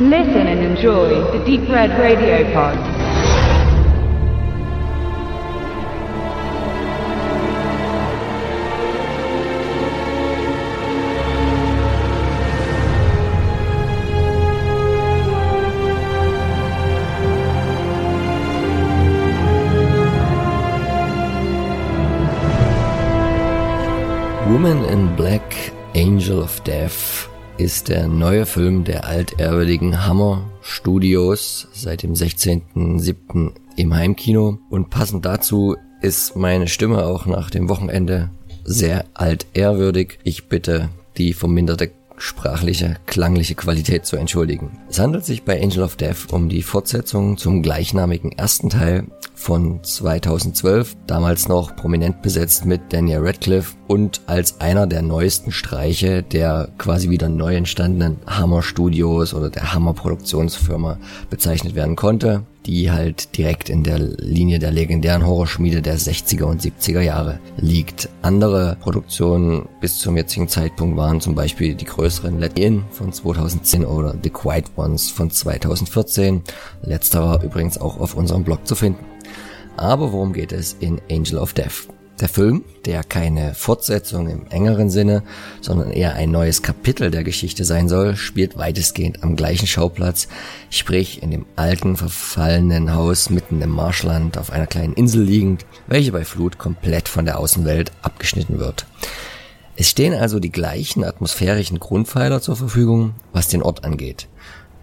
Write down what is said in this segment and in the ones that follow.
Listen and enjoy the Deep Red Radio Pod. Woman in Black, Angel of Death ist der neue Film der altehrwürdigen Hammer Studios seit dem 16.07. im Heimkino und passend dazu ist meine Stimme auch nach dem Wochenende sehr altehrwürdig. Ich bitte die verminderte sprachliche, klangliche Qualität zu entschuldigen. Es handelt sich bei Angel of Death um die Fortsetzung zum gleichnamigen ersten Teil von 2012, damals noch prominent besetzt mit Daniel Radcliffe und als einer der neuesten Streiche der quasi wieder neu entstandenen Hammer Studios oder der Hammer Produktionsfirma bezeichnet werden konnte, die halt direkt in der Linie der legendären Horrorschmiede der 60er und 70er Jahre liegt. Andere Produktionen bis zum jetzigen Zeitpunkt waren zum Beispiel die größeren Let In von 2010 oder The Quiet Ones von 2014. Letzterer übrigens auch auf unserem Blog zu finden. Aber worum geht es in Angel of Death? Der Film, der keine Fortsetzung im engeren Sinne, sondern eher ein neues Kapitel der Geschichte sein soll, spielt weitestgehend am gleichen Schauplatz, sprich in dem alten, verfallenen Haus mitten im Marschland auf einer kleinen Insel liegend, welche bei Flut komplett von der Außenwelt abgeschnitten wird. Es stehen also die gleichen atmosphärischen Grundpfeiler zur Verfügung, was den Ort angeht.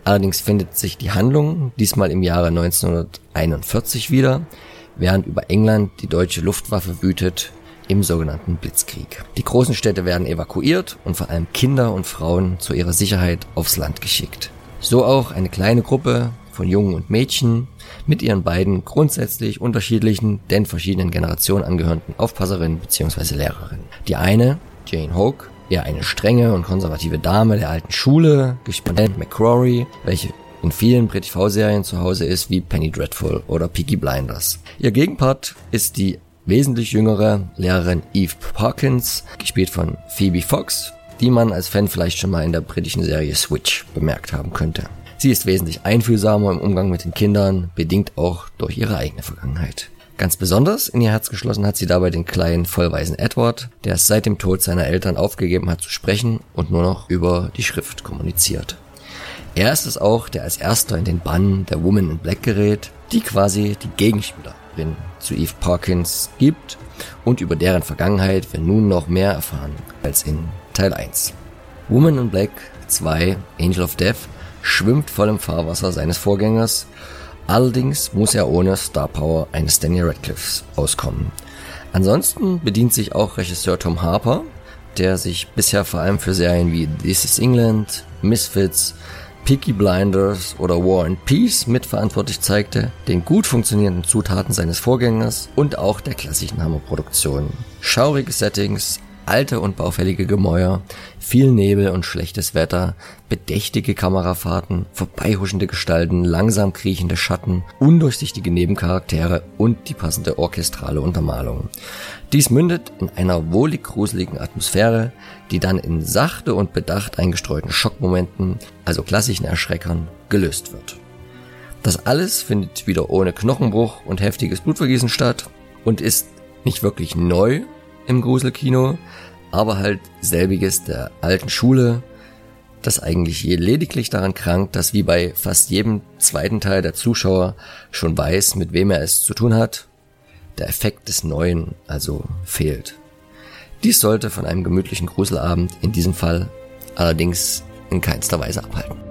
Allerdings findet sich die Handlung diesmal im Jahre 1941 wieder, während über England die deutsche Luftwaffe wütet im sogenannten Blitzkrieg. Die großen Städte werden evakuiert und vor allem Kinder und Frauen zu ihrer Sicherheit aufs Land geschickt. So auch eine kleine Gruppe von Jungen und Mädchen mit ihren beiden grundsätzlich unterschiedlichen, denn verschiedenen Generationen angehörenden Aufpasserinnen bzw. Lehrerinnen. Die eine, Jane Hoke, eher eine strenge und konservative Dame der alten Schule, gespielt McCrory, welche in vielen British V-Serien zu Hause ist, wie Penny Dreadful oder Peaky Blinders. Ihr Gegenpart ist die wesentlich jüngere Lehrerin Eve Parkins, gespielt von Phoebe Fox, die man als Fan vielleicht schon mal in der britischen Serie Switch bemerkt haben könnte. Sie ist wesentlich einfühlsamer im Umgang mit den Kindern, bedingt auch durch ihre eigene Vergangenheit. Ganz besonders in ihr Herz geschlossen hat sie dabei den kleinen, vollweisen Edward, der es seit dem Tod seiner Eltern aufgegeben hat zu sprechen und nur noch über die Schrift kommuniziert. Er ist es auch, der als erster in den Bann der Woman in Black gerät, die quasi die Gegenspielerin zu Eve Parkins gibt und über deren Vergangenheit wir nun noch mehr erfahren als in Teil 1. Woman in Black 2 Angel of Death schwimmt voll im Fahrwasser seines Vorgängers, allerdings muss er ohne Star Power eines Daniel Radcliffes auskommen. Ansonsten bedient sich auch Regisseur Tom Harper, der sich bisher vor allem für Serien wie This is England, Misfits, Peaky Blinders oder War and Peace mitverantwortlich zeigte, den gut funktionierenden Zutaten seines Vorgängers und auch der klassischen Hammerproduktion. Schaurige Settings, alte und baufällige Gemäuer, viel Nebel und schlechtes Wetter, bedächtige Kamerafahrten, vorbeihuschende Gestalten, langsam kriechende Schatten, undurchsichtige Nebencharaktere und die passende orchestrale Untermalung. Dies mündet in einer wohlig gruseligen Atmosphäre, die dann in sachte und bedacht eingestreuten Schockmomenten, also klassischen Erschreckern, gelöst wird. Das alles findet wieder ohne Knochenbruch und heftiges Blutvergießen statt und ist nicht wirklich neu im Gruselkino, aber halt selbiges der alten Schule, das eigentlich lediglich daran krankt, dass wie bei fast jedem zweiten Teil der Zuschauer schon weiß, mit wem er es zu tun hat, der Effekt des Neuen also fehlt. Dies sollte von einem gemütlichen Gruselabend in diesem Fall allerdings in keinster Weise abhalten.